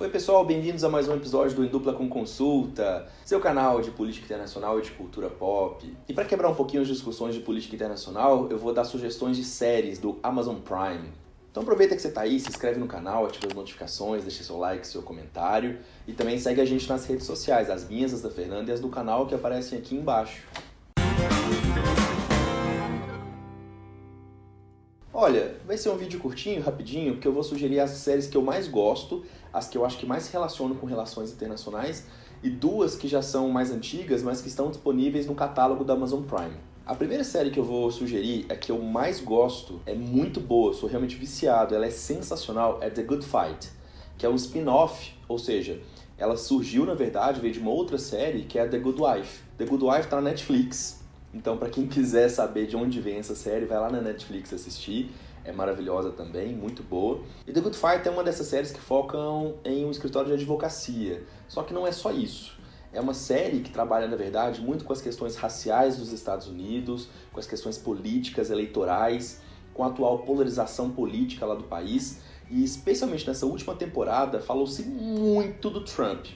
Oi pessoal, bem-vindos a mais um episódio do Em Dupla com Consulta, seu canal de política internacional e de cultura pop. E para quebrar um pouquinho as discussões de política internacional, eu vou dar sugestões de séries do Amazon Prime. Então aproveita que você está aí, se inscreve no canal, ativa as notificações, deixa seu like, seu comentário e também segue a gente nas redes sociais, as minhas, as da Fernanda e as do canal que aparecem aqui embaixo. Olha, vai ser um vídeo curtinho, rapidinho, porque eu vou sugerir as séries que eu mais gosto, as que eu acho que mais se relacionam com relações internacionais, e duas que já são mais antigas, mas que estão disponíveis no catálogo da Amazon Prime. A primeira série que eu vou sugerir, é que eu mais gosto, é muito boa, sou realmente viciado, ela é sensacional, é The Good Fight, que é um spin-off, ou seja, ela surgiu na verdade, veio de uma outra série que é The Good Wife. The Good Wife tá na Netflix, então, para quem quiser saber de onde vem essa série, vai lá na Netflix assistir. É maravilhosa também, muito boa. E The Good Fight é uma dessas séries que focam em um escritório de advocacia. Só que não é só isso. É uma série que trabalha, na verdade, muito com as questões raciais dos Estados Unidos, com as questões políticas, eleitorais, com a atual polarização política lá do país. E especialmente nessa última temporada, falou-se muito do Trump.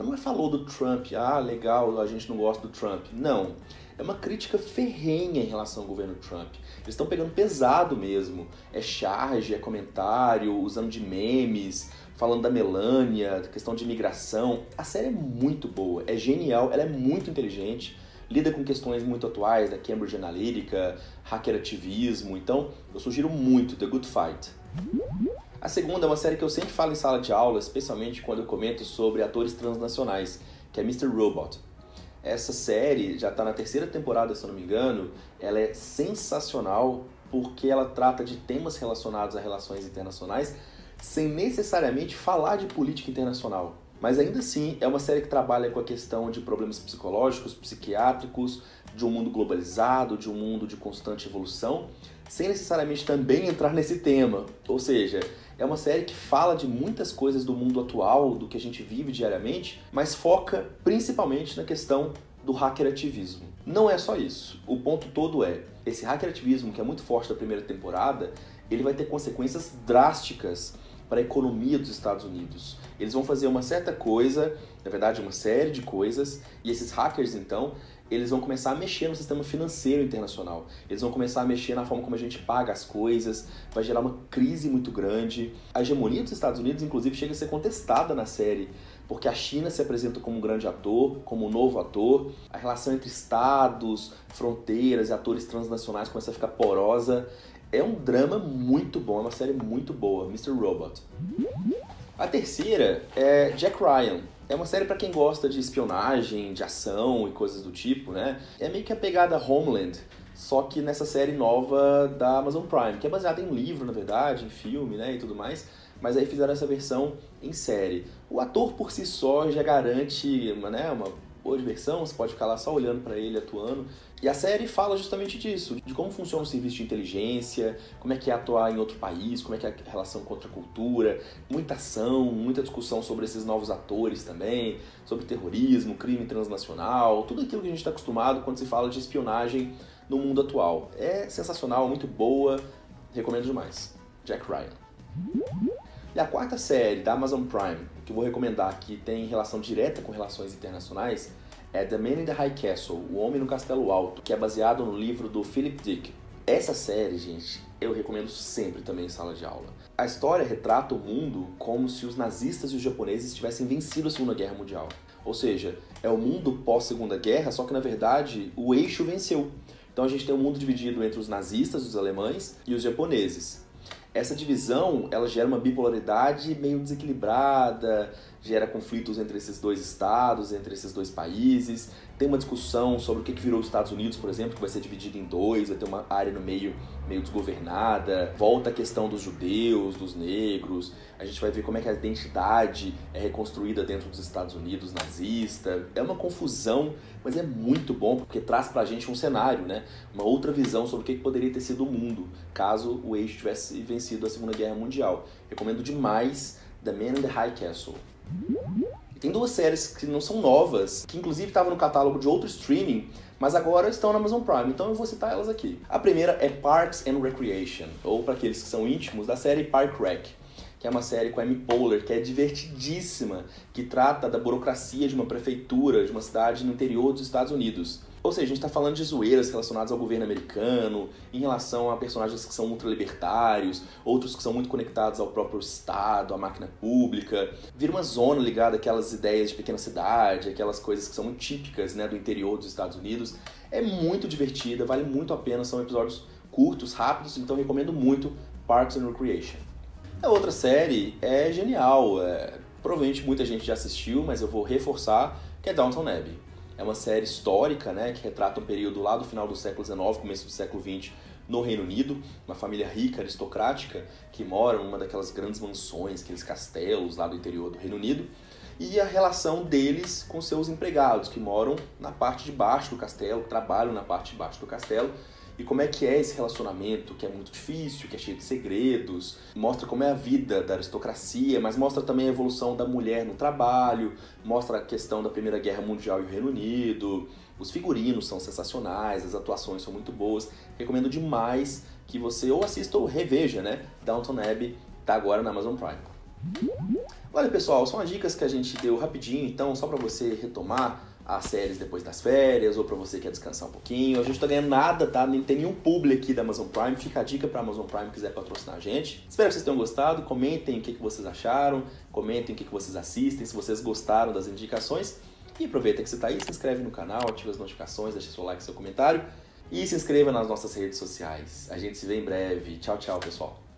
Mas não é falou do Trump, ah, legal, a gente não gosta do Trump. Não é uma crítica ferrenha em relação ao governo Trump. Eles estão pegando pesado mesmo. É charge, é comentário, usando de memes, falando da Melania, questão de imigração. A série é muito boa, é genial, ela é muito inteligente, lida com questões muito atuais da Cambridge Analytica, hackerativismo. Então, eu sugiro muito The Good Fight. A segunda é uma série que eu sempre falo em sala de aula, especialmente quando eu comento sobre atores transnacionais, que é Mr. Robot. Essa série já está na terceira temporada, se eu não me engano. Ela é sensacional porque ela trata de temas relacionados a relações internacionais sem necessariamente falar de política internacional. Mas ainda assim, é uma série que trabalha com a questão de problemas psicológicos, psiquiátricos, de um mundo globalizado, de um mundo de constante evolução, sem necessariamente também entrar nesse tema. Ou seja, é uma série que fala de muitas coisas do mundo atual, do que a gente vive diariamente, mas foca principalmente na questão do hackerativismo. Não é só isso. O ponto todo é, esse hackerativismo que é muito forte da primeira temporada, ele vai ter consequências drásticas para a economia dos Estados Unidos. Eles vão fazer uma certa coisa, na verdade uma série de coisas, e esses hackers então, eles vão começar a mexer no sistema financeiro internacional. Eles vão começar a mexer na forma como a gente paga as coisas, vai gerar uma crise muito grande. A hegemonia dos Estados Unidos, inclusive, chega a ser contestada na série, porque a China se apresenta como um grande ator, como um novo ator. A relação entre estados, fronteiras e atores transnacionais começa a ficar porosa. É um drama muito bom, é uma série muito boa, Mr. Robot. A terceira é Jack Ryan. É uma série para quem gosta de espionagem, de ação e coisas do tipo, né? É meio que a pegada Homeland, só que nessa série nova da Amazon Prime, que é baseada em um livro, na verdade, em filme, né, e tudo mais. Mas aí fizeram essa versão em série. O ator por si só já garante né, uma boa diversão, você pode ficar lá só olhando para ele atuando. E a série fala justamente disso, de como funciona o serviço de inteligência, como é que é atuar em outro país, como é que é a relação com outra cultura, muita ação, muita discussão sobre esses novos atores também, sobre terrorismo, crime transnacional, tudo aquilo que a gente está acostumado quando se fala de espionagem no mundo atual. É sensacional, muito boa, recomendo demais. Jack Ryan. E a quarta série da Amazon Prime, que eu vou recomendar que tem relação direta com relações internacionais, é The Man in the High Castle, O Homem no Castelo Alto, que é baseado no livro do Philip Dick. Essa série, gente, eu recomendo sempre também em sala de aula. A história retrata o mundo como se os nazistas e os japoneses tivessem vencido a Segunda Guerra Mundial. Ou seja, é o mundo pós-Segunda Guerra, só que na verdade o eixo venceu. Então a gente tem um mundo dividido entre os nazistas, os alemães e os japoneses. Essa divisão, ela gera uma bipolaridade meio desequilibrada, gera conflitos entre esses dois estados, entre esses dois países. Tem uma discussão sobre o que virou os Estados Unidos, por exemplo, que vai ser dividido em dois, vai ter uma área no meio meio desgovernada. Volta a questão dos judeus, dos negros. A gente vai ver como é que a identidade é reconstruída dentro dos Estados Unidos nazista. É uma confusão, mas é muito bom porque traz pra gente um cenário, né? Uma outra visão sobre o que poderia ter sido o mundo caso o eixo tivesse vencido a Segunda Guerra Mundial. Recomendo demais The Man in the High Castle. Tem duas séries que não são novas, que inclusive estavam no catálogo de outro streaming, mas agora estão na Amazon Prime, então eu vou citar elas aqui. A primeira é Parks and Recreation, ou para aqueles que são íntimos, da série Park Rec, que é uma série com a Amy Poehler, que é divertidíssima, que trata da burocracia de uma prefeitura de uma cidade no interior dos Estados Unidos. Ou seja, a gente está falando de zoeiras relacionadas ao governo americano, em relação a personagens que são ultralibertários, outros que são muito conectados ao próprio Estado, à máquina pública. Vira uma zona ligada àquelas ideias de pequena cidade, aquelas coisas que são muito típicas né, do interior dos Estados Unidos. É muito divertida, vale muito a pena, são episódios curtos, rápidos, então recomendo muito Parks and Recreation. A outra série é genial, é, provavelmente muita gente já assistiu, mas eu vou reforçar, que é Downton Abbey. É uma série histórica, né, que retrata um período lá do final do século XIX, começo do século XX, no Reino Unido, uma família rica, aristocrática, que mora numa daquelas grandes mansões, aqueles castelos lá do interior do Reino Unido, e a relação deles com seus empregados, que moram na parte de baixo do castelo, trabalham na parte de baixo do castelo, e como é que é esse relacionamento, que é muito difícil, que é cheio de segredos, mostra como é a vida da aristocracia, mas mostra também a evolução da mulher no trabalho, mostra a questão da Primeira Guerra Mundial e o Reino Unido, os figurinos são sensacionais, as atuações são muito boas, recomendo demais que você ou assista ou reveja, né? Downton Abbey tá agora na Amazon Prime. Olha pessoal, são as dicas que a gente deu rapidinho, então só para você retomar as séries depois das férias, ou para você que quer descansar um pouquinho. A gente não tá ganhando nada, tá? Nem tem nenhum publi aqui da Amazon Prime. Fica a dica pra Amazon Prime quiser patrocinar a gente. Espero que vocês tenham gostado. Comentem o que, que vocês acharam. Comentem o que, que vocês assistem, se vocês gostaram das indicações. E aproveita que você tá aí, se inscreve no canal, ativa as notificações, deixa seu like, seu comentário. E se inscreva nas nossas redes sociais. A gente se vê em breve. Tchau, tchau, pessoal.